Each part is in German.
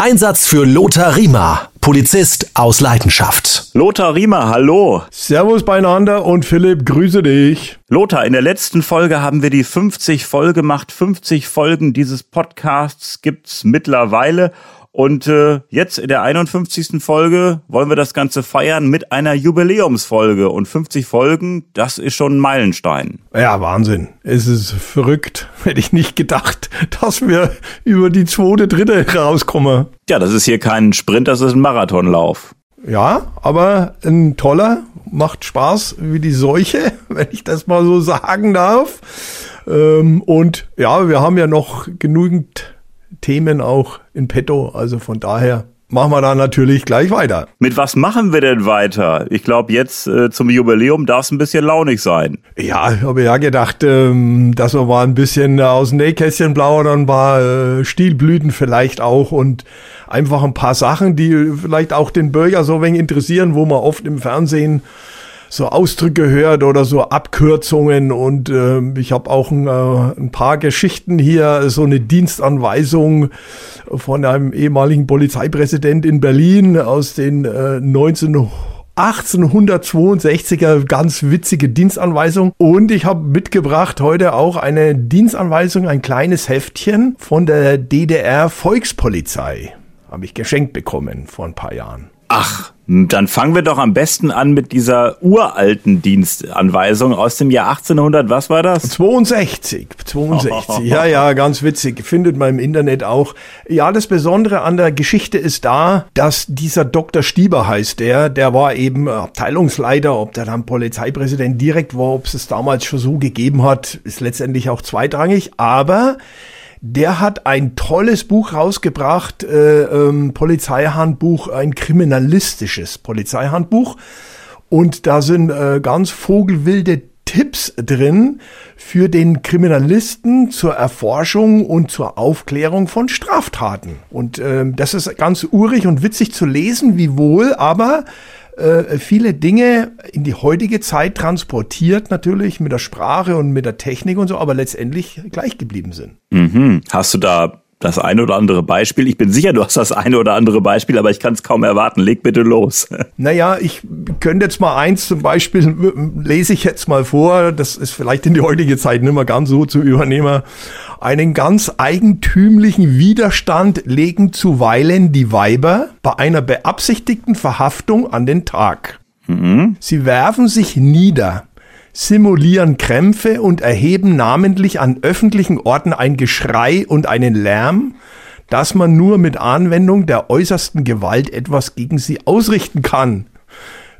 Einsatz für Lothar Riemer, Polizist aus Leidenschaft. Lothar Riemer, hallo. Servus beieinander und Philipp, grüße dich. Lothar, in der letzten Folge haben wir die 50 voll gemacht. 50 Folgen dieses Podcasts gibt's mittlerweile. Und äh, jetzt in der 51. Folge wollen wir das Ganze feiern mit einer Jubiläumsfolge. Und 50 Folgen, das ist schon ein Meilenstein. Ja, Wahnsinn. Es ist verrückt. Hätte ich nicht gedacht, dass wir über die zweite, dritte rauskommen. Ja, das ist hier kein Sprint, das ist ein Marathonlauf. Ja, aber ein toller, macht Spaß wie die Seuche, wenn ich das mal so sagen darf. Ähm, und ja, wir haben ja noch genügend Themen auch in petto. Also von daher machen wir da natürlich gleich weiter. Mit was machen wir denn weiter? Ich glaube, jetzt äh, zum Jubiläum darf es ein bisschen launig sein. Ja, ich habe ja gedacht, ähm, dass wir mal ein bisschen aus dem Nähkästchen plaudern, ein paar äh, Stilblüten vielleicht auch und einfach ein paar Sachen, die vielleicht auch den Bürger so wenig interessieren, wo man oft im Fernsehen so Ausdrücke hört oder so Abkürzungen und äh, ich habe auch ein, äh, ein paar Geschichten hier, so eine Dienstanweisung von einem ehemaligen Polizeipräsident in Berlin aus den äh, 19 1862er ganz witzige Dienstanweisung und ich habe mitgebracht heute auch eine Dienstanweisung, ein kleines Heftchen von der DDR Volkspolizei. Habe ich geschenkt bekommen vor ein paar Jahren. Ach, dann fangen wir doch am besten an mit dieser uralten Dienstanweisung aus dem Jahr 1800. Was war das? 62. 62. Ja, ja, ganz witzig. Findet man im Internet auch. Ja, das Besondere an der Geschichte ist da, dass dieser Dr. Stieber heißt der, der war eben Abteilungsleiter, ob der dann Polizeipräsident direkt war, ob es es damals schon so gegeben hat, ist letztendlich auch zweitrangig. Aber der hat ein tolles Buch rausgebracht, äh, ähm, Polizeihandbuch, ein kriminalistisches Polizeihandbuch. Und da sind äh, ganz vogelwilde Tipps drin für den Kriminalisten zur Erforschung und zur Aufklärung von Straftaten. Und äh, das ist ganz urig und witzig zu lesen, wie wohl, aber äh, viele Dinge in die heutige Zeit transportiert, natürlich mit der Sprache und mit der Technik und so, aber letztendlich gleich geblieben sind. Mhm. Hast du da das eine oder andere Beispiel? Ich bin sicher, du hast das eine oder andere Beispiel, aber ich kann es kaum erwarten. Leg bitte los. Naja, ich könnte jetzt mal eins zum Beispiel, lese ich jetzt mal vor, das ist vielleicht in die heutige Zeit nicht mehr ganz so zu übernehmen. Einen ganz eigentümlichen Widerstand legen zuweilen die Weiber bei einer beabsichtigten Verhaftung an den Tag. Mhm. Sie werfen sich nieder, simulieren Krämpfe und erheben namentlich an öffentlichen Orten ein Geschrei und einen Lärm, dass man nur mit Anwendung der äußersten Gewalt etwas gegen sie ausrichten kann.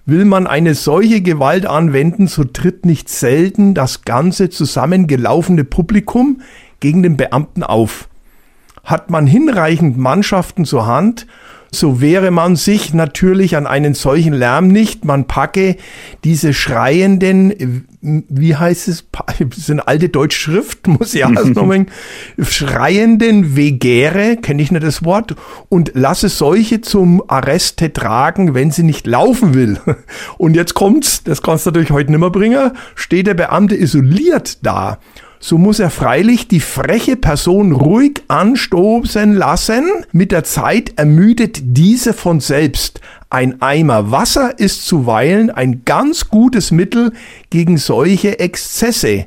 Will man eine solche Gewalt anwenden, so tritt nicht selten das ganze zusammengelaufene Publikum gegen den Beamten auf. Hat man hinreichend Mannschaften zur Hand, so wehre man sich natürlich an einen solchen Lärm nicht. Man packe diese schreienden, wie heißt es, das ist eine alte Deutschschrift, muss ich erst nochmal, schreienden Vegere, kenne ich nicht das Wort, und lasse solche zum Arreste tragen, wenn sie nicht laufen will. Und jetzt kommt's, das kannst du natürlich heute nicht mehr bringen, steht der Beamte isoliert da so muss er freilich die freche Person ruhig anstoßen lassen. Mit der Zeit ermüdet diese von selbst. Ein Eimer Wasser ist zuweilen ein ganz gutes Mittel gegen solche Exzesse.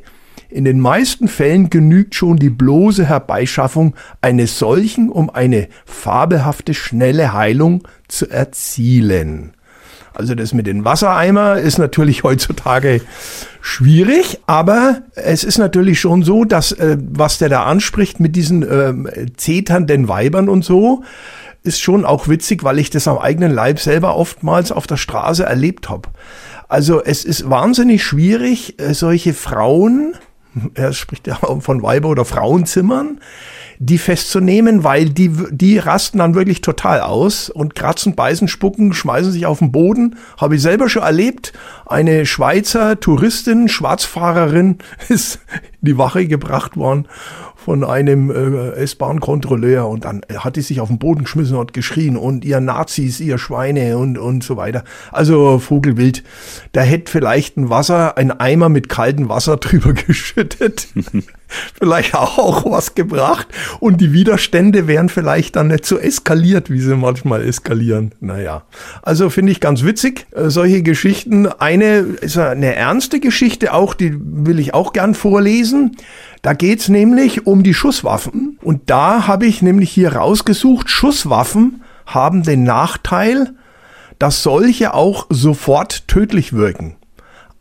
In den meisten Fällen genügt schon die bloße Herbeischaffung eines solchen, um eine fabelhafte, schnelle Heilung zu erzielen. Also das mit den Wassereimer ist natürlich heutzutage schwierig, aber es ist natürlich schon so, dass äh, was der da anspricht mit diesen ähm, zeternden Weibern und so, ist schon auch witzig, weil ich das am eigenen Leib selber oftmals auf der Straße erlebt habe. Also es ist wahnsinnig schwierig, äh, solche Frauen, er spricht ja von Weiber- oder Frauenzimmern, die festzunehmen, weil die, die rasten dann wirklich total aus und kratzen, beißen, spucken, schmeißen sich auf den Boden. Habe ich selber schon erlebt. Eine Schweizer Touristin, Schwarzfahrerin, ist in die Wache gebracht worden von einem äh, S-Bahn-Kontrolleur und dann hat die sich auf den Boden geschmissen und geschrien und ihr Nazis, ihr Schweine und, und so weiter. Also Vogelwild. Da hätte vielleicht ein Wasser, ein Eimer mit kaltem Wasser drüber geschüttet. vielleicht auch was gebracht und die Widerstände wären vielleicht dann nicht so eskaliert, wie sie manchmal eskalieren. Naja, also finde ich ganz witzig, äh, solche Geschichten. Eine ist eine ernste Geschichte auch, die will ich auch gern vorlesen. Da geht's nämlich um die Schusswaffen. Und da habe ich nämlich hier rausgesucht, Schusswaffen haben den Nachteil, dass solche auch sofort tödlich wirken.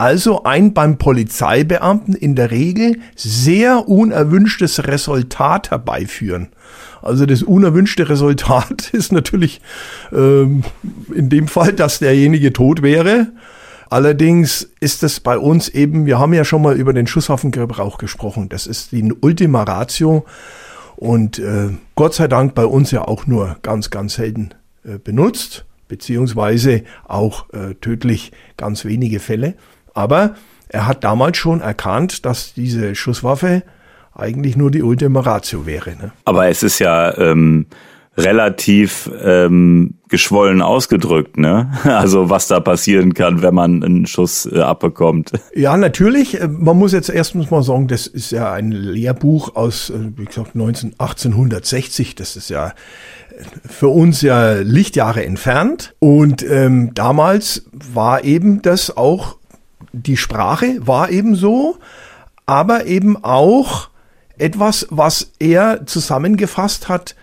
Also ein beim Polizeibeamten in der Regel sehr unerwünschtes Resultat herbeiführen. Also das unerwünschte Resultat ist natürlich ähm, in dem Fall, dass derjenige tot wäre Allerdings ist es bei uns eben, wir haben ja schon mal über den Schusswaffengebrauch gesprochen. Das ist die Ultima Ratio und äh, Gott sei Dank bei uns ja auch nur ganz, ganz selten äh, benutzt, beziehungsweise auch äh, tödlich ganz wenige Fälle. Aber er hat damals schon erkannt, dass diese Schusswaffe eigentlich nur die Ultima Ratio wäre. Ne? Aber es ist ja ähm, relativ ähm, geschwollen ausgedrückt, ne? Also was da passieren kann, wenn man einen Schuss äh, abbekommt. Ja, natürlich. Äh, man muss jetzt erstens mal sagen, das ist ja ein Lehrbuch aus, äh, wie gesagt, 19, 1860. Das ist ja äh, für uns ja Lichtjahre entfernt. Und ähm, damals war eben das auch, die Sprache war eben so, aber eben auch etwas, was er zusammengefasst hat,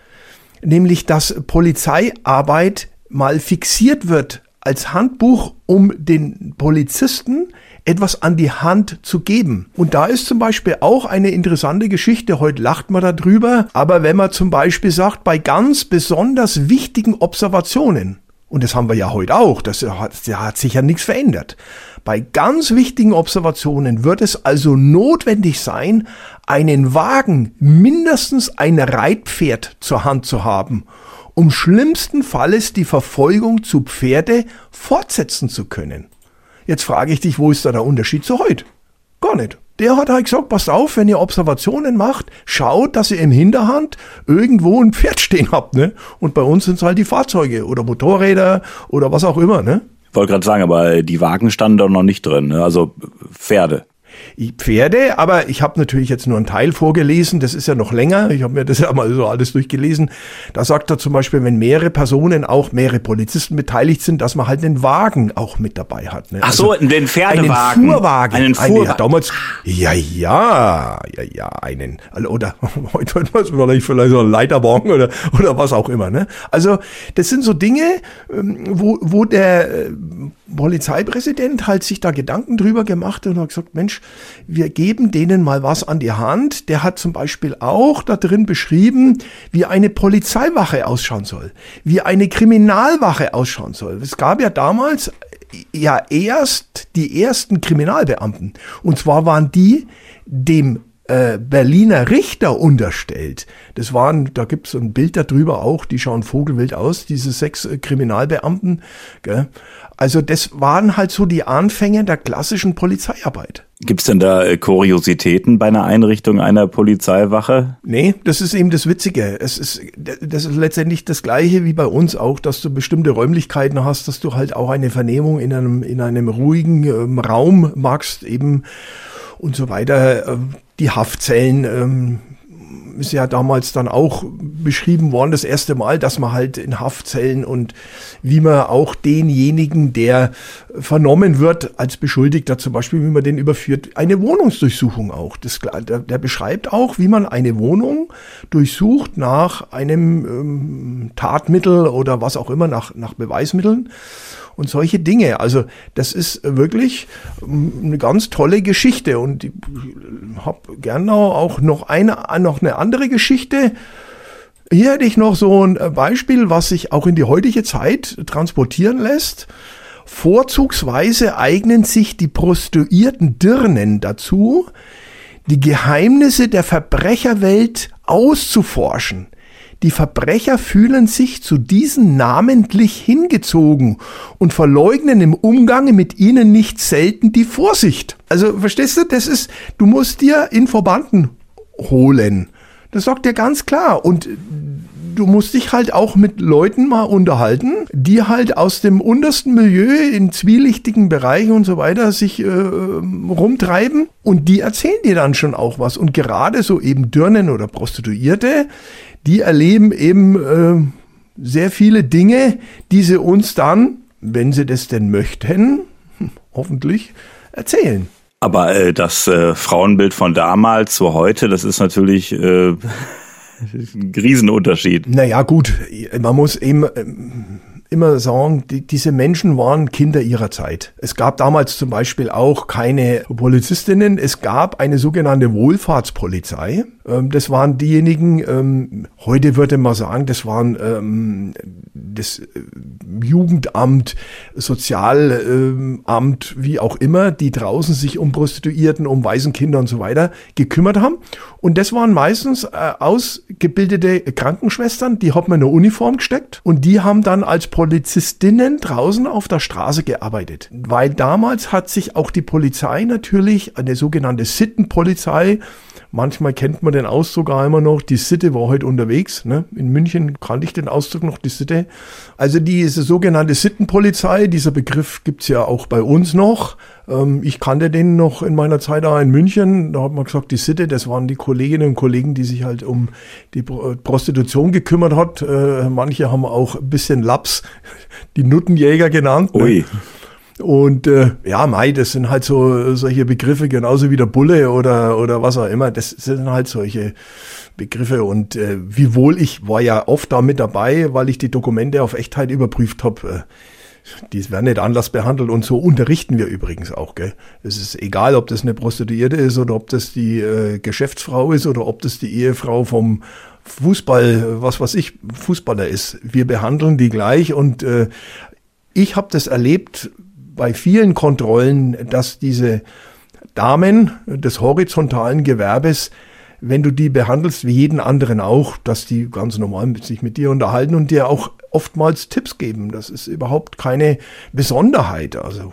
nämlich dass Polizeiarbeit mal fixiert wird als Handbuch, um den Polizisten etwas an die Hand zu geben. Und da ist zum Beispiel auch eine interessante Geschichte, heute lacht man darüber, aber wenn man zum Beispiel sagt, bei ganz besonders wichtigen Observationen, und das haben wir ja heute auch, das hat, da hat sich ja nichts verändert. Bei ganz wichtigen Observationen wird es also notwendig sein, einen Wagen, mindestens ein Reitpferd zur Hand zu haben, um schlimmsten Falles die Verfolgung zu Pferde fortsetzen zu können. Jetzt frage ich dich, wo ist da der Unterschied zu heute? Gar nicht. Der hat halt gesagt, passt auf, wenn ihr Observationen macht, schaut, dass ihr im Hinterhand irgendwo ein Pferd stehen habt, ne? Und bei uns sind es halt die Fahrzeuge oder Motorräder oder was auch immer, ne? Wollte gerade sagen, aber die Wagen standen da noch nicht drin, ne? also Pferde. Pferde, aber ich habe natürlich jetzt nur einen Teil vorgelesen, das ist ja noch länger, ich habe mir das ja mal so alles durchgelesen. Da sagt er zum Beispiel, wenn mehrere Personen, auch mehrere Polizisten beteiligt sind, dass man halt den Wagen auch mit dabei hat. Ne? Ach so, also den Pferdewagen. Einen Fuhrwagen. Einen Fuhrwagen. damals, ja, ja, ja, ja, einen, oder heute vielleicht, vielleicht so ein Leiterwagen oder, oder was auch immer. Ne? Also das sind so Dinge, ähm, wo, wo der äh, Polizeipräsident halt sich da Gedanken drüber gemacht und hat gesagt, Mensch, wir geben denen mal was an die Hand. Der hat zum Beispiel auch da drin beschrieben, wie eine Polizeiwache ausschauen soll, wie eine Kriminalwache ausschauen soll. Es gab ja damals ja erst die ersten Kriminalbeamten. Und zwar waren die dem äh, Berliner Richter unterstellt. Das waren, da gibt's ein Bild darüber auch, die schauen vogelwild aus, diese sechs äh, Kriminalbeamten. Gell? Also das waren halt so die Anfänge der klassischen Polizeiarbeit. Gibt's denn da äh, Kuriositäten bei einer Einrichtung einer Polizeiwache? Nee, das ist eben das Witzige. Es ist, das ist letztendlich das Gleiche wie bei uns auch, dass du bestimmte Räumlichkeiten hast, dass du halt auch eine Vernehmung in einem, in einem ruhigen ähm, Raum magst, eben und so weiter. Ähm, die Haftzellen ähm, ist ja damals dann auch beschrieben worden, das erste Mal, dass man halt in Haftzellen und wie man auch denjenigen, der vernommen wird, als Beschuldigter zum Beispiel, wie man den überführt, eine Wohnungsdurchsuchung auch. Das, der, der beschreibt auch, wie man eine Wohnung durchsucht nach einem ähm, Tatmittel oder was auch immer, nach, nach Beweismitteln und solche Dinge. Also das ist wirklich ähm, eine ganz tolle Geschichte und ich habe gerne auch noch eine, noch eine andere Geschichte. Hier hätte ich noch so ein Beispiel, was sich auch in die heutige Zeit transportieren lässt. Vorzugsweise eignen sich die prostituierten Dirnen dazu, die Geheimnisse der Verbrecherwelt auszuforschen. Die Verbrecher fühlen sich zu diesen namentlich hingezogen und verleugnen im Umgang mit ihnen nicht selten die Vorsicht. Also verstehst du, das ist, du musst dir Informanten holen. Das sagt er ganz klar. Und du musst dich halt auch mit Leuten mal unterhalten, die halt aus dem untersten Milieu in zwielichtigen Bereichen und so weiter sich äh, rumtreiben und die erzählen dir dann schon auch was. Und gerade so eben Dirnen oder Prostituierte, die erleben eben äh, sehr viele Dinge, die sie uns dann, wenn sie das denn möchten, hoffentlich erzählen. Aber äh, das äh, Frauenbild von damals zu heute, das ist natürlich äh, ein Riesenunterschied. Naja, gut, man muss eben ähm, immer sagen, die, diese Menschen waren Kinder ihrer Zeit. Es gab damals zum Beispiel auch keine Polizistinnen, es gab eine sogenannte Wohlfahrtspolizei. Ähm, das waren diejenigen, ähm, heute würde man sagen, das waren ähm, das äh, Jugendamt, Sozialamt, wie auch immer, die draußen sich um Prostituierten, um Waisenkinder und so weiter gekümmert haben. Und das waren meistens äh, ausgebildete Krankenschwestern, die haben in eine Uniform gesteckt und die haben dann als Polizistinnen draußen auf der Straße gearbeitet. Weil damals hat sich auch die Polizei natürlich, eine sogenannte Sittenpolizei, Manchmal kennt man den Ausdruck auch immer noch, die Sitte war heute unterwegs. Ne? In München kannte ich den Ausdruck noch, die Sitte. Also diese sogenannte Sittenpolizei, dieser Begriff gibt's ja auch bei uns noch. Ähm, ich kannte den noch in meiner Zeit auch in München. Da hat man gesagt, die Sitte, das waren die Kolleginnen und Kollegen, die sich halt um die Prostitution gekümmert hat. Äh, manche haben auch ein bisschen Laps die Nuttenjäger genannt. Ne? Und äh, ja, Mai, das sind halt so solche Begriffe, genauso wie der Bulle oder, oder was auch immer. Das sind halt solche Begriffe. Und äh, wiewohl ich war ja oft da mit dabei, weil ich die Dokumente auf Echtheit überprüft habe. Äh, die werden nicht anders behandelt und so unterrichten wir übrigens auch. Gell? Es ist egal, ob das eine Prostituierte ist oder ob das die äh, Geschäftsfrau ist oder ob das die Ehefrau vom Fußball, was weiß ich, Fußballer ist. Wir behandeln die gleich und äh, ich habe das erlebt bei vielen Kontrollen, dass diese Damen des horizontalen Gewerbes, wenn du die behandelst wie jeden anderen auch, dass die ganz normal sich mit dir unterhalten und dir auch oftmals Tipps geben. Das ist überhaupt keine Besonderheit. Also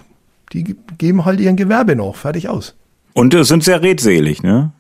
die geben halt ihren Gewerbe noch, fertig aus. Und sind sehr redselig, ne?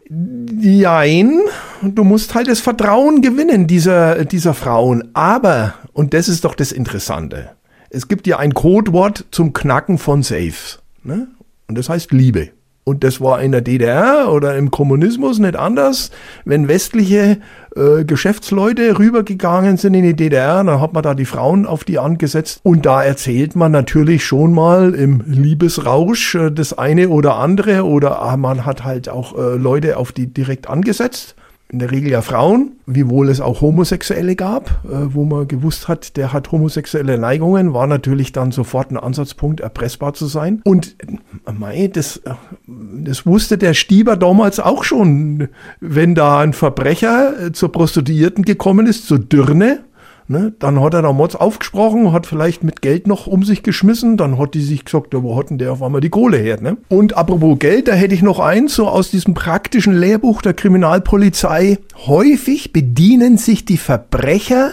Jein, du musst halt das Vertrauen gewinnen dieser, dieser Frauen. Aber, und das ist doch das Interessante, es gibt ja ein Codewort zum Knacken von Safes. Ne? Und das heißt Liebe. Und das war in der DDR oder im Kommunismus nicht anders. Wenn westliche äh, Geschäftsleute rübergegangen sind in die DDR, dann hat man da die Frauen auf die angesetzt. Und da erzählt man natürlich schon mal im Liebesrausch äh, das eine oder andere. Oder ah, man hat halt auch äh, Leute auf die direkt angesetzt in der Regel ja Frauen, wiewohl es auch Homosexuelle gab, äh, wo man gewusst hat, der hat homosexuelle Neigungen, war natürlich dann sofort ein Ansatzpunkt, erpressbar zu sein. Und äh, mei, das, äh, das wusste der Stieber damals auch schon, wenn da ein Verbrecher zur Prostituierten gekommen ist, zur Dürne, Ne? Dann hat er da Mods aufgesprochen, hat vielleicht mit Geld noch um sich geschmissen, dann hat die sich gesagt, ja, wo hat denn der auf einmal die Kohle her? Ne? Und apropos Geld, da hätte ich noch eins, so aus diesem praktischen Lehrbuch der Kriminalpolizei. Häufig bedienen sich die Verbrecher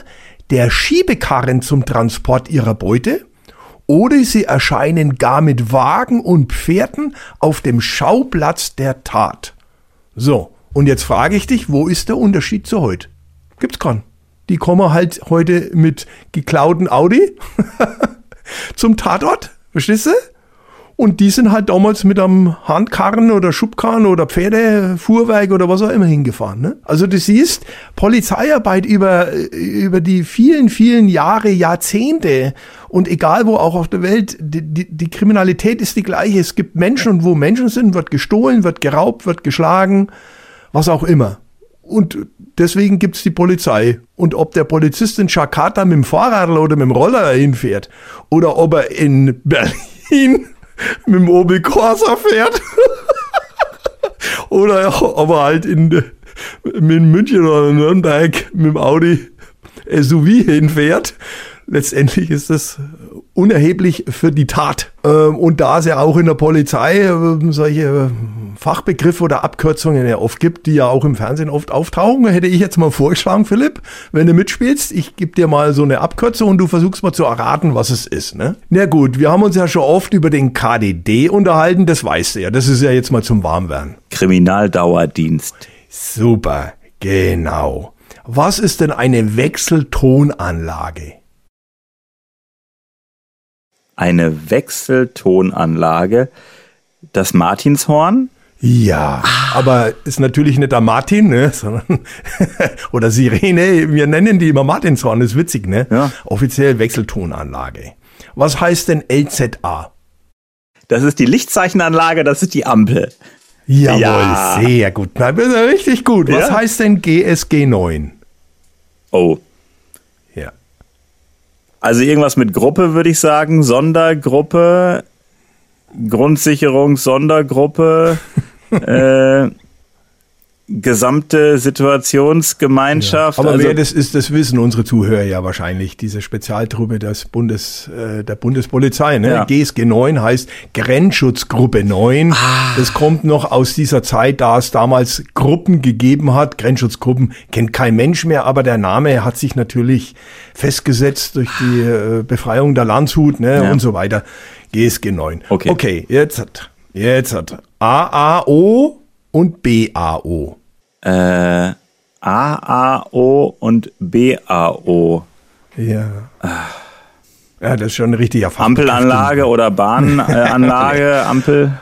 der Schiebekarren zum Transport ihrer Beute oder sie erscheinen gar mit Wagen und Pferden auf dem Schauplatz der Tat. So, und jetzt frage ich dich, wo ist der Unterschied zu heute? Gibt's keinen. Die kommen halt heute mit geklauten Audi zum Tatort, verstehst du? Und die sind halt damals mit einem Handkarren oder Schubkarren oder Pferdefuhrwerk oder was auch immer hingefahren. Ne? Also du siehst, Polizeiarbeit über, über die vielen, vielen Jahre, Jahrzehnte und egal wo auch auf der Welt, die, die, die Kriminalität ist die gleiche. Es gibt Menschen und wo Menschen sind, wird gestohlen, wird geraubt, wird geschlagen, was auch immer. Und deswegen gibt's die Polizei. Und ob der Polizist in Jakarta mit dem Fahrrad oder mit dem Roller hinfährt oder ob er in Berlin mit dem Opel Corsa fährt oder ob er halt in, mit München oder Nürnberg mit dem Audi SUV hinfährt, letztendlich ist das unerheblich für die Tat. Ähm, und da es ja auch in der Polizei ähm, solche Fachbegriffe oder Abkürzungen ja oft gibt, die ja auch im Fernsehen oft auftauchen, hätte ich jetzt mal vorgeschlagen, Philipp, wenn du mitspielst, ich gebe dir mal so eine Abkürzung und du versuchst mal zu erraten, was es ist. Ne? Na gut, wir haben uns ja schon oft über den KDD unterhalten, das weißt du ja. Das ist ja jetzt mal zum Warmwerden. Kriminaldauerdienst. Super. Genau. Was ist denn eine Wechseltonanlage? Eine Wechseltonanlage. Das Martinshorn? Ja, aber ist natürlich nicht der Martin, ne, sondern oder Sirene. Wir nennen die immer Martinshorn, ist witzig, ne? Ja. Offiziell Wechseltonanlage. Was heißt denn LZA? Das ist die Lichtzeichenanlage, das ist die Ampel. Jawohl, Ja. sehr gut. Na, richtig gut. Was Ja. heißt denn GSG 9? Oh. Also irgendwas mit Gruppe würde ich sagen. Sondergruppe, Grundsicherung, Sondergruppe, äh, gesamte Situationsgemeinschaft. Aber also, wer das ist, das wissen unsere Zuhörer ja wahrscheinlich. Diese Spezialtruppe des Bundes, äh, der Bundespolizei. Ne? Ja. GSG 9 heißt Grenzschutzgruppe 9. Ah. Das kommt noch aus dieser Zeit, da es damals Gruppen gegeben hat. Grenzschutzgruppen kennt kein Mensch mehr, aber der Name hat sich natürlich festgesetzt durch die äh, Befreiung der Landshut ne? Ja. und so weiter. GSG 9. Okay. okay, jetzt hat, jetzt hat AAO und BAO. äh, AAO und BAO. Ja. Ja, das ist schon ein richtiger Fach. Ampelanlage oder Bahnanlage, Ampel.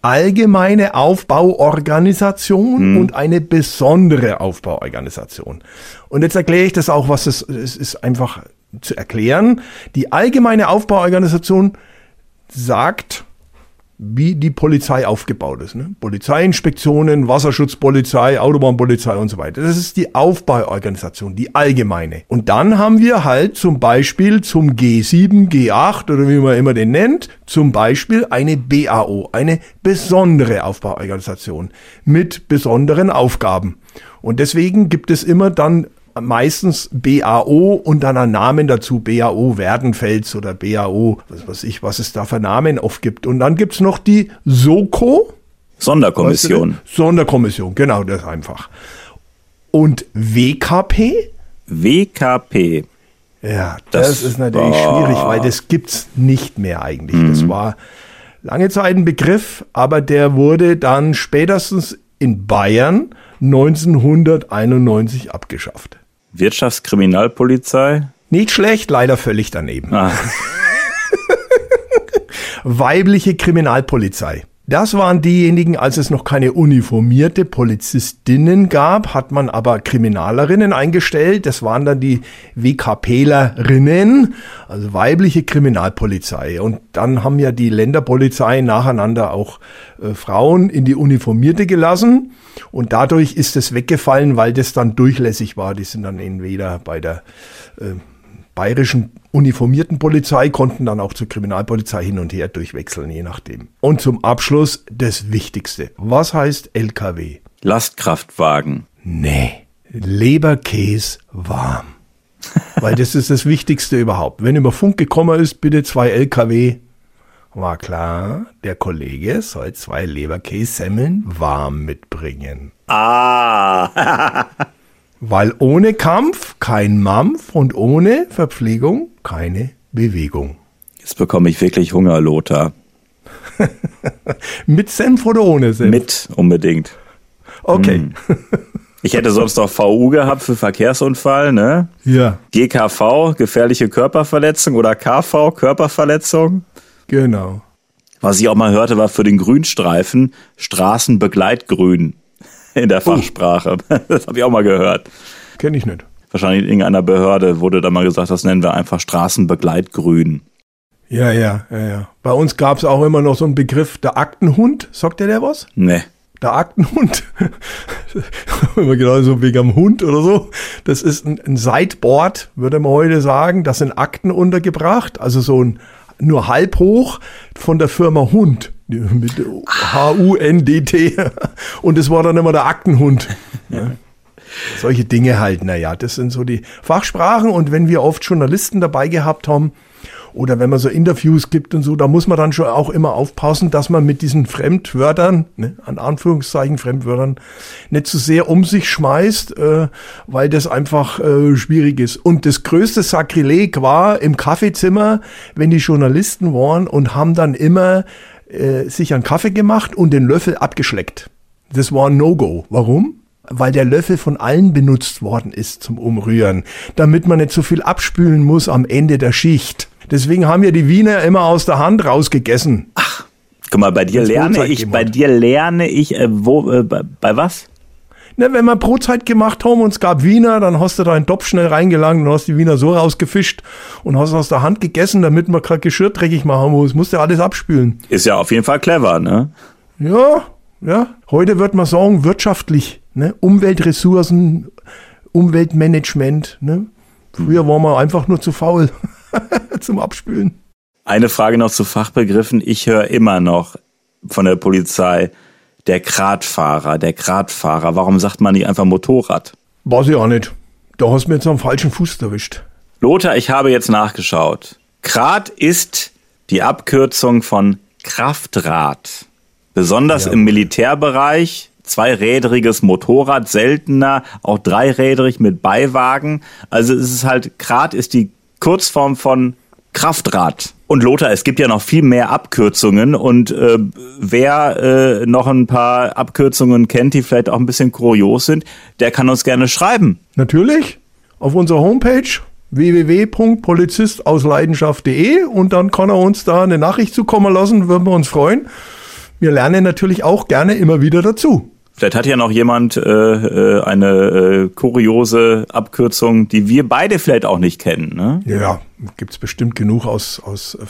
Allgemeine Aufbauorganisation und eine besondere Aufbauorganisation. Und jetzt erkläre ich das auch, was es, es ist einfach zu erklären. Die allgemeine Aufbauorganisation sagt, wie die Polizei aufgebaut ist. Ne? Polizeiinspektionen, Wasserschutzpolizei, Autobahnpolizei und so weiter. Das ist die Aufbauorganisation, die allgemeine. Und dann haben wir halt zum Beispiel zum G7, G8 oder wie man immer den nennt, zum Beispiel eine BAO, eine besondere Aufbauorganisation mit besonderen Aufgaben. Und deswegen gibt es immer dann meistens BAO und dann ein Namen dazu, BAO Werdenfels oder BAO, was weiß ich, was es da für Namen oft gibt. Und dann gibt's noch die SOKO. Sonderkommission. Weißt du? Sonderkommission, genau, das einfach. Und WKP? WKP. Ja, das, Das- ist natürlich schwierig, weil das gibt's nicht mehr eigentlich. Das war lange Zeit ein Begriff, aber der wurde dann spätestens in Bayern 1991 abgeschafft. Wirtschaftskriminalpolizei. Nicht schlecht, leider völlig daneben. Ah, Weibliche Kriminalpolizei. Das waren diejenigen, als es noch keine uniformierte Polizistinnen gab, hat man aber Kriminalerinnen eingestellt. Das waren dann die WKPlerinnen, also weibliche Kriminalpolizei. Und dann haben ja die Länderpolizeien nacheinander auch äh, Frauen in die uniformierte gelassen. Und dadurch ist es weggefallen, weil das dann durchlässig war. Die sind dann entweder bei der äh, bayerischen uniformierten Polizei konnten dann auch zur Kriminalpolizei hin und her durchwechseln, je nachdem. Und zum Abschluss das Wichtigste. Was heißt LKW? Lastkraftwagen. Nee, Leberkäse warm. Weil das ist das Wichtigste überhaupt. Wenn über Funk gekommen ist, bitte zwei LKW. War klar, der Kollege soll zwei Leberkäse-Semmeln warm mitbringen. Ah. Weil ohne Kampf kein Mampf und ohne Verpflegung keine Bewegung. Jetzt bekomme ich wirklich Hunger, Lothar. Mit Senf oder ohne Senf? Mit unbedingt. Okay. Ich hätte sonst noch VU gehabt für Verkehrsunfall, ne? Ja, GKV, gefährliche Körperverletzung oder KV, Körperverletzung. Genau. Was ich auch mal hörte, war für den Grünstreifen Straßenbegleitgrün in der Fachsprache. Das habe ich auch mal gehört. Kenne ich nicht. Wahrscheinlich in irgendeiner Behörde wurde da mal gesagt, das nennen wir einfach Straßenbegleitgrün. Ja, ja, ja, ja. Bei uns gab es auch immer noch so einen Begriff, der Aktenhund. Sagt der der was? Ne. Der Aktenhund. immer genau so wegen am Hund oder so. Das ist ein, ein Sideboard, würde man heute sagen. Da sind Akten untergebracht. Also so ein nur halb hoch von der Firma Hund. Mit H-U-N-D-T. Und es war dann immer der Aktenhund. Ja. Solche Dinge halt, naja, das sind so die Fachsprachen. Und wenn wir oft Journalisten dabei gehabt haben, oder wenn man so Interviews gibt und so, da muss man dann schon auch immer aufpassen, dass man mit diesen Fremdwörtern, ne, an Anführungszeichen Fremdwörtern, nicht zu sehr um sich schmeißt, äh, weil das einfach äh, schwierig ist. Und das größte Sakrileg war im Kaffeezimmer, wenn die Journalisten waren und haben dann immer äh, sich einen Kaffee gemacht und den Löffel abgeschleckt. Das war ein No-Go. Warum? weil der Löffel von allen benutzt worden ist zum Umrühren, damit man nicht so viel abspülen muss am Ende der Schicht. Deswegen haben wir die Wiener immer aus der Hand rausgegessen. Ach, guck mal, bei dir lerne ich, bei dir lerne ich, äh, wo, äh, bei, bei was? Ne, wenn wir Brotzeit gemacht haben und es gab Wiener, dann hast du da einen Topf schnell reingelangt und hast die Wiener so rausgefischt und hast aus der Hand gegessen, damit man kein Geschirr dreckig machen muss. Musst du alles abspülen. Ist ja auf jeden Fall clever, ne? Ja, ja. Heute wird man sagen, wirtschaftlich, ne? Umweltressourcen, Umweltmanagement, ne? Früher waren wir einfach nur zu faul zum Abspülen. Eine Frage noch zu Fachbegriffen. Ich höre immer noch von der Polizei, der Gradfahrer, der Gradfahrer. Warum sagt man nicht einfach Motorrad? Weiß ich auch nicht. Da hast du mir jetzt am falschen Fuß erwischt. Lothar, ich habe jetzt nachgeschaut. Grad ist die Abkürzung von Kraftrad. Besonders ja. im Militärbereich zweirädriges Motorrad, seltener auch dreirädrig mit Beiwagen. Also es ist halt, Grad ist die Kurzform von Kraftrad. Und Lothar, es gibt ja noch viel mehr Abkürzungen und äh, wer äh, noch ein paar Abkürzungen kennt, die vielleicht auch ein bisschen kurios sind, der kann uns gerne schreiben. Natürlich, auf unserer Homepage www.polizistausleidenschaft.de und dann kann er uns da eine Nachricht zukommen lassen, würden wir uns freuen. Wir lernen natürlich auch gerne immer wieder dazu. Vielleicht hat ja noch jemand äh, äh, eine äh, kuriose Abkürzung, die wir beide vielleicht auch nicht kennen. Ne? Ja, gibt's bestimmt genug aus, aus äh,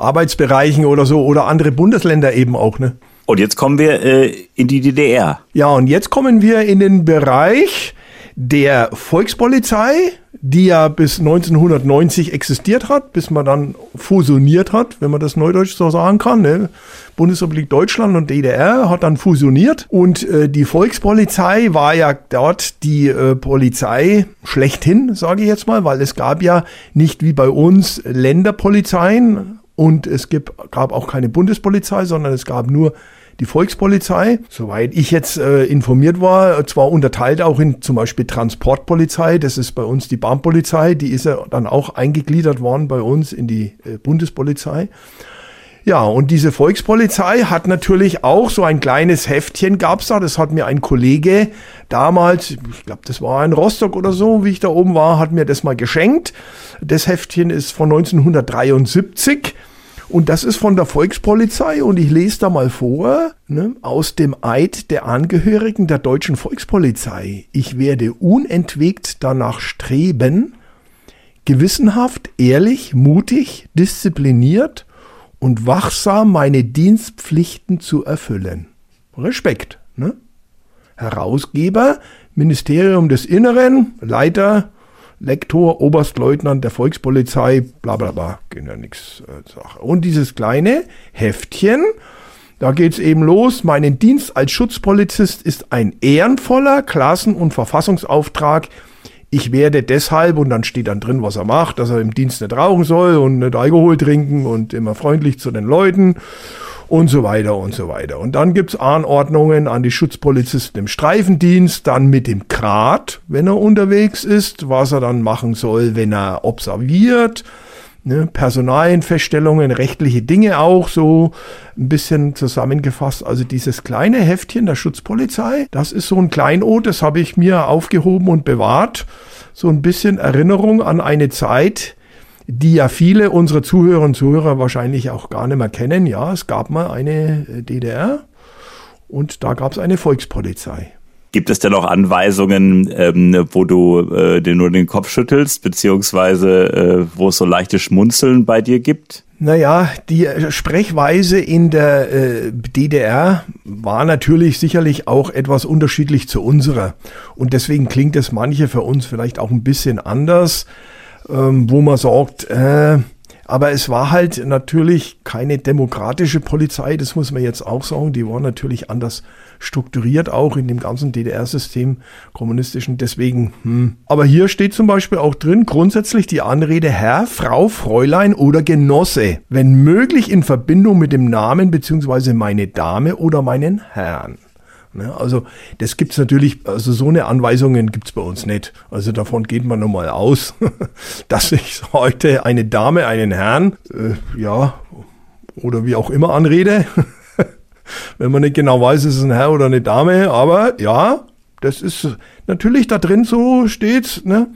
Arbeitsbereichen oder so oder andere Bundesländer eben auch. Ne? Und jetzt kommen wir äh, in die DDR. Ja, und jetzt kommen wir in den Bereich der Volkspolizei, die ja bis 1990 existiert hat, bis man dann fusioniert hat, wenn man das neudeutsch so sagen kann. Ne? Bundesrepublik Deutschland und DDR hat dann fusioniert und äh, die Volkspolizei war ja dort die äh, Polizei schlechthin, sage ich jetzt mal, weil es gab ja nicht wie bei uns Länderpolizeien und es gab auch keine Bundespolizei, sondern es gab nur die Volkspolizei, soweit ich jetzt äh, informiert war, zwar unterteilt auch in zum Beispiel Transportpolizei, das ist bei uns die Bahnpolizei, die ist ja dann auch eingegliedert worden bei uns in die äh, Bundespolizei. Ja, und diese Volkspolizei hat natürlich auch so ein kleines Heftchen gab's da. Das hat mir ein Kollege damals, ich glaube, das war in Rostock oder so, wie ich da oben war, hat mir das mal geschenkt. Das Heftchen ist von 1973. Und das ist von der Volkspolizei und ich lese da mal vor, ne, aus dem Eid der Angehörigen der deutschen Volkspolizei. Ich werde unentwegt danach streben, gewissenhaft, ehrlich, mutig, diszipliniert und wachsam meine Dienstpflichten zu erfüllen. Respekt. Ne? Herausgeber, Ministerium des Inneren, Leiter Lektor, Oberstleutnant der Volkspolizei, bla bla bla, geht ja nichts äh, Sache. Und dieses kleine Heftchen, da geht's eben los. Mein Dienst als Schutzpolizist ist ein ehrenvoller Klassen- und Verfassungsauftrag. Ich werde deshalb, und dann steht dann drin, was er macht, dass er im Dienst nicht rauchen soll und nicht Alkohol trinken und immer freundlich zu den Leuten und so weiter und so weiter. Und dann gibt's Anordnungen an die Schutzpolizisten im Streifendienst, dann mit dem Grat, wenn er unterwegs ist, was er dann machen soll, wenn er observiert. Ne, Personalienfeststellungen, rechtliche Dinge auch so ein bisschen zusammengefasst. Also dieses kleine Heftchen der Schutzpolizei, das ist so ein Kleinod, das habe ich mir aufgehoben und bewahrt. So ein bisschen Erinnerung an eine Zeit, die ja viele unserer Zuhörer und Zuhörer wahrscheinlich auch gar nicht mehr kennen. Ja, es gab mal eine äh, DDR und da gab es eine Volkspolizei. Gibt es denn auch Anweisungen, ähm, wo du äh, dir nur den Kopf schüttelst, beziehungsweise äh, wo es so leichte Schmunzeln bei dir gibt? Naja, die äh, Sprechweise in der äh, DDR war natürlich sicherlich auch etwas unterschiedlich zu unserer. Und deswegen klingt es manche für uns vielleicht auch ein bisschen anders ähm, wo man sagt, äh, aber es war halt natürlich keine demokratische Polizei, das muss man jetzt auch sagen. Die war natürlich anders strukturiert, auch in dem ganzen DDR-System kommunistischen. Deswegen, hm. Aber hier steht zum Beispiel auch drin, grundsätzlich die Anrede Herr, Frau, Fräulein oder Genosse, wenn möglich in Verbindung mit dem Namen beziehungsweise meine Dame oder meinen Herrn. Ne? Also das gibt's natürlich, also so eine Anweisungen gibt's bei uns nicht. Also davon geht man nun mal aus, dass ich heute eine Dame, einen Herrn, äh, ja, oder wie auch immer anrede. Wenn man nicht genau weiß, ist es ein Herr oder eine Dame, aber ja, Das ist natürlich da drin so steht, ne?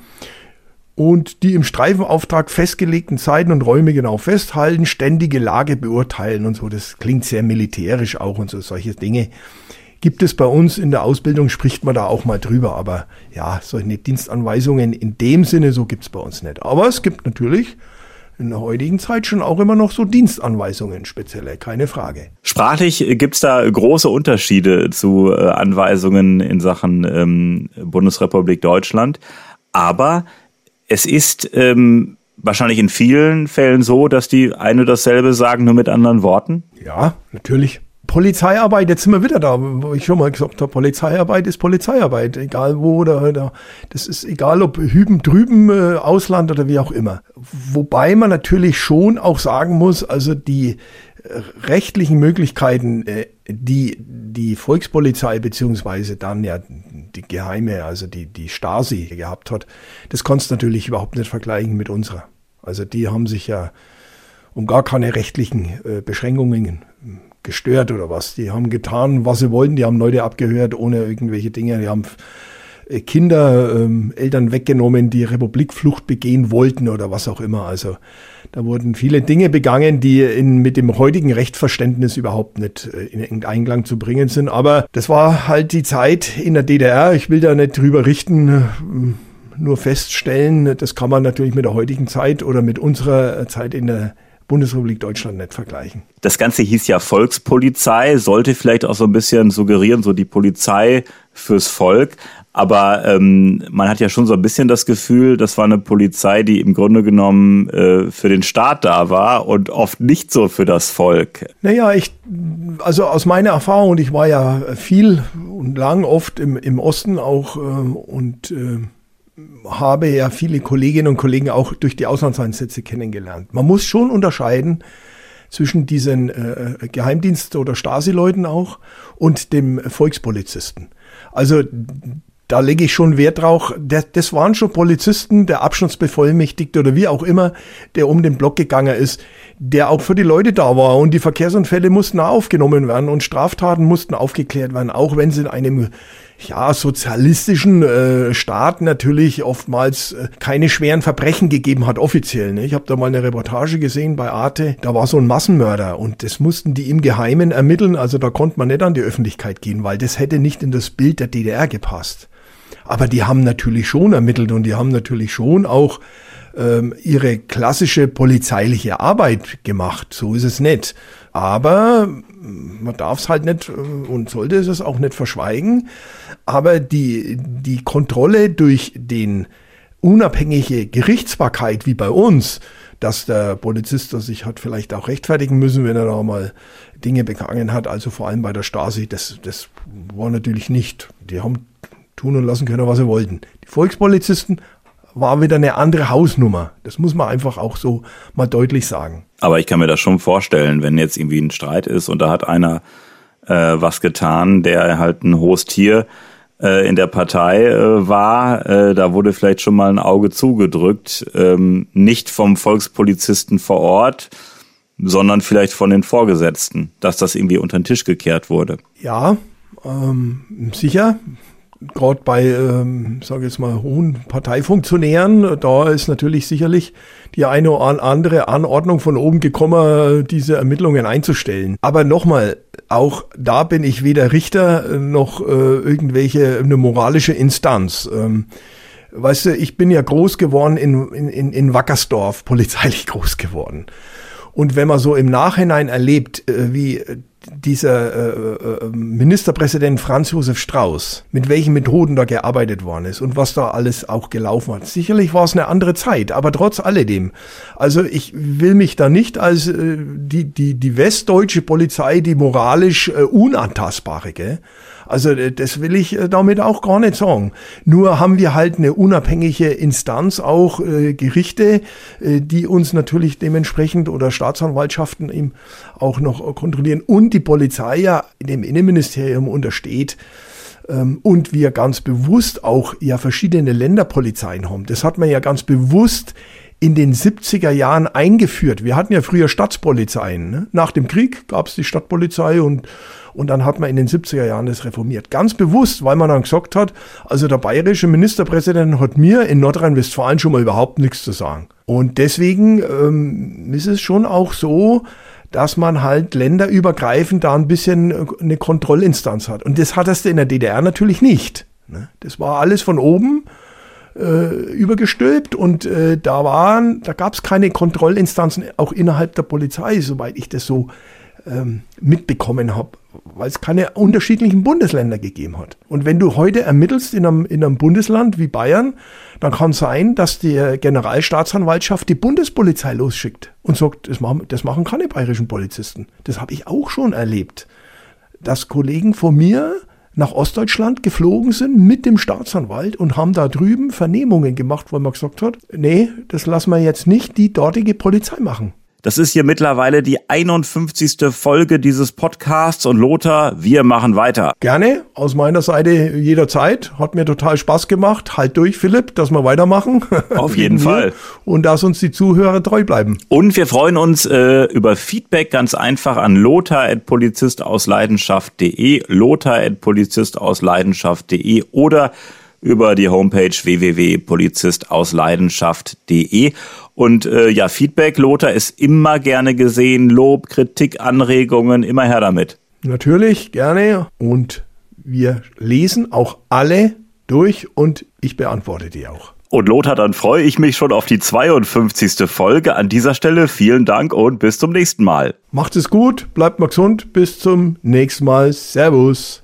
Und die im Streifenauftrag festgelegten Zeiten und Räume genau festhalten, ständige Lage beurteilen und so. Das klingt sehr militärisch auch und so solche Dinge gibt es bei uns in der Ausbildung, spricht man da auch mal drüber. Aber ja, solche Dienstanweisungen in dem Sinne, so gibt es bei uns nicht. Aber es gibt natürlich in der heutigen Zeit schon auch immer noch so Dienstanweisungen spezielle, keine Frage. Sprachlich gibt es da große Unterschiede zu äh, Anweisungen in Sachen ähm, Bundesrepublik Deutschland. Aber es ist ähm, wahrscheinlich in vielen Fällen so, dass die eine dasselbe sagen, nur mit anderen Worten. Ja, natürlich. Polizeiarbeit, jetzt sind wir wieder da, wo ich schon mal gesagt habe, Polizeiarbeit ist Polizeiarbeit, egal wo oder, oder das ist egal ob hüben drüben, äh, Ausland oder wie auch immer. Wobei man natürlich schon auch sagen muss, also die äh, rechtlichen Möglichkeiten, äh, die die Volkspolizei beziehungsweise dann ja die Geheime, also die, die Stasi gehabt hat, das kannst du natürlich überhaupt nicht vergleichen mit unserer. Also die haben sich ja um gar keine rechtlichen äh, Beschränkungen gestört oder was. Die haben getan, was sie wollten. Die haben Leute abgehört ohne irgendwelche Dinge. Die haben äh, Kinder, ähm, Eltern weggenommen, die Republikflucht begehen wollten oder was auch immer. Also da wurden viele Dinge begangen, die in, mit dem heutigen Rechtverständnis überhaupt nicht äh, in Einklang zu bringen sind. Aber das war halt die Zeit in der DDR. Ich will da nicht drüber richten äh, nur feststellen, das kann man natürlich mit der heutigen Zeit oder mit unserer Zeit in der Bundesrepublik Deutschland nicht vergleichen. Das Ganze hieß ja Volkspolizei, sollte vielleicht auch so ein bisschen suggerieren, so die Polizei fürs Volk. Aber ähm, man hat ja schon so ein bisschen das Gefühl, das war eine Polizei, die im Grunde genommen äh, für den Staat da war und oft nicht so für das Volk. Naja, ich, also aus meiner Erfahrung, und ich war ja viel und lang oft im, im Osten auch äh, und äh, habe ja viele Kolleginnen und Kollegen auch durch die Auslandseinsätze kennengelernt. Man muss schon unterscheiden zwischen diesen äh, Geheimdienst- oder Stasi-Leuten auch und dem Volkspolizisten. Also da lege ich schon Wert drauf. Das, das waren schon Polizisten, der Abschnittsbevollmächtigte oder wie auch immer, der um den Block gegangen ist, der auch für die Leute da war. Und die Verkehrsunfälle mussten aufgenommen werden und Straftaten mussten aufgeklärt werden, auch wenn sie in einem ja, sozialistischen äh, Staat natürlich oftmals äh, keine schweren Verbrechen gegeben hat, offiziell. Ne? Ich habe da mal eine Reportage gesehen bei Arte, da war so ein Massenmörder und das mussten die im Geheimen ermitteln, also da konnte man nicht an die Öffentlichkeit gehen, weil das hätte nicht in das Bild der DDR gepasst. Aber die haben natürlich schon ermittelt und die haben natürlich schon auch ähm, ihre klassische polizeiliche Arbeit gemacht. So ist es nicht. Aber man darf es halt nicht äh, und sollte es auch nicht verschweigen. Aber die, die Kontrolle durch den unabhängige Gerichtsbarkeit wie bei uns, dass der Polizist sich hat vielleicht auch rechtfertigen müssen, wenn er da mal Dinge begangen hat, also vor allem bei der Stasi, das, das war natürlich nicht. Die haben tun und lassen können, was sie wollten. Die Volkspolizisten war wieder eine andere Hausnummer. Das muss man einfach auch so mal deutlich sagen. Aber ich kann mir das schon vorstellen, wenn jetzt irgendwie ein Streit ist und da hat einer äh, was getan, der halt ein hohes Tier äh, in der Partei äh, war, äh, da wurde vielleicht schon mal ein Auge zugedrückt, ähm, nicht vom Volkspolizisten vor Ort, sondern vielleicht von den Vorgesetzten, dass das irgendwie unter den Tisch gekehrt wurde. Ja, ähm, sicher gerade bei, ähm, sage jetzt mal, hohen Parteifunktionären, da ist natürlich sicherlich die eine oder andere Anordnung von oben gekommen, diese Ermittlungen einzustellen. Aber nochmal, auch da bin ich weder Richter noch äh, irgendwelche eine moralische Instanz. Ähm, weißt du, ich bin ja groß geworden in, in, in Wackersdorf, polizeilich groß geworden. Und wenn man so im Nachhinein erlebt, äh, wie dieser äh, äh, Ministerpräsident Franz Josef Strauß, mit welchen Methoden da gearbeitet worden ist und was da alles auch gelaufen hat. Sicherlich war es eine andere Zeit, aber trotz alledem. Also ich will mich da nicht als äh, die, die, die westdeutsche Polizei, die moralisch äh, unantastbare, gell? Also äh, das will ich äh, damit auch gar nicht sagen. Nur haben wir halt eine unabhängige Instanz, auch äh, Gerichte, äh, die uns natürlich dementsprechend oder Staatsanwaltschaften eben auch noch kontrollieren und die Polizei ja dem Innenministerium untersteht ähm, und wir ganz bewusst auch ja verschiedene Länderpolizeien haben. Das hat man ja ganz bewusst in den 70er Jahren eingeführt. Wir hatten ja früher Stadtpolizeien. Ne? Nach dem Krieg gab es die Stadtpolizei und, und dann hat man in den 70er Jahren das reformiert. Ganz bewusst, weil man dann gesagt hat, also der bayerische Ministerpräsident hat mir in Nordrhein-Westfalen schon mal überhaupt nichts zu sagen. Und deswegen ähm, ist es schon auch so, dass man halt länderübergreifend da ein bisschen äh, eine Kontrollinstanz hat. Und das hattest du in der DDR natürlich nicht. Ne? Das war alles von oben äh, übergestülpt und äh, da waren, da gab es keine Kontrollinstanzen, auch innerhalb der Polizei, soweit ich das so ähm, mitbekommen habe, weil es keine unterschiedlichen Bundesländer gegeben hat. Und wenn du heute ermittelst in einem, in einem Bundesland wie Bayern, dann kann sein, dass die Generalstaatsanwaltschaft die Bundespolizei losschickt und sagt, das machen, das machen keine bayerischen Polizisten. Das habe ich auch schon erlebt. Dass Kollegen von mir nach Ostdeutschland geflogen sind mit dem Staatsanwalt und haben da drüben Vernehmungen gemacht, weil man gesagt hat, nee, das lassen wir jetzt nicht die dortige Polizei machen. Das ist hier mittlerweile die 51. Folge dieses Podcasts und Lothar, wir machen weiter. Gerne, aus meiner Seite jederzeit. Hat mir total Spaß gemacht. Halt durch, Philipp, dass wir weitermachen. Auf jeden Fall. Und dass uns die Zuhörer treu bleiben. Und wir freuen uns äh, über Feedback ganz einfach an lothar.polizistausleidenschaft.de, lothar.polizistausleidenschaft.de oder über die Homepage www.polizistausleidenschaft.de. Und äh, ja, Feedback, Lothar, ist immer gerne gesehen. Lob, Kritik, Anregungen, immer her damit. Natürlich, gerne. Und wir lesen auch alle durch und ich beantworte die auch. Und Lothar, dann freue ich mich schon auf die 52. Folge. An dieser Stelle vielen Dank und bis zum nächsten Mal. Macht es gut, bleibt mal gesund, bis zum nächsten Mal. Servus.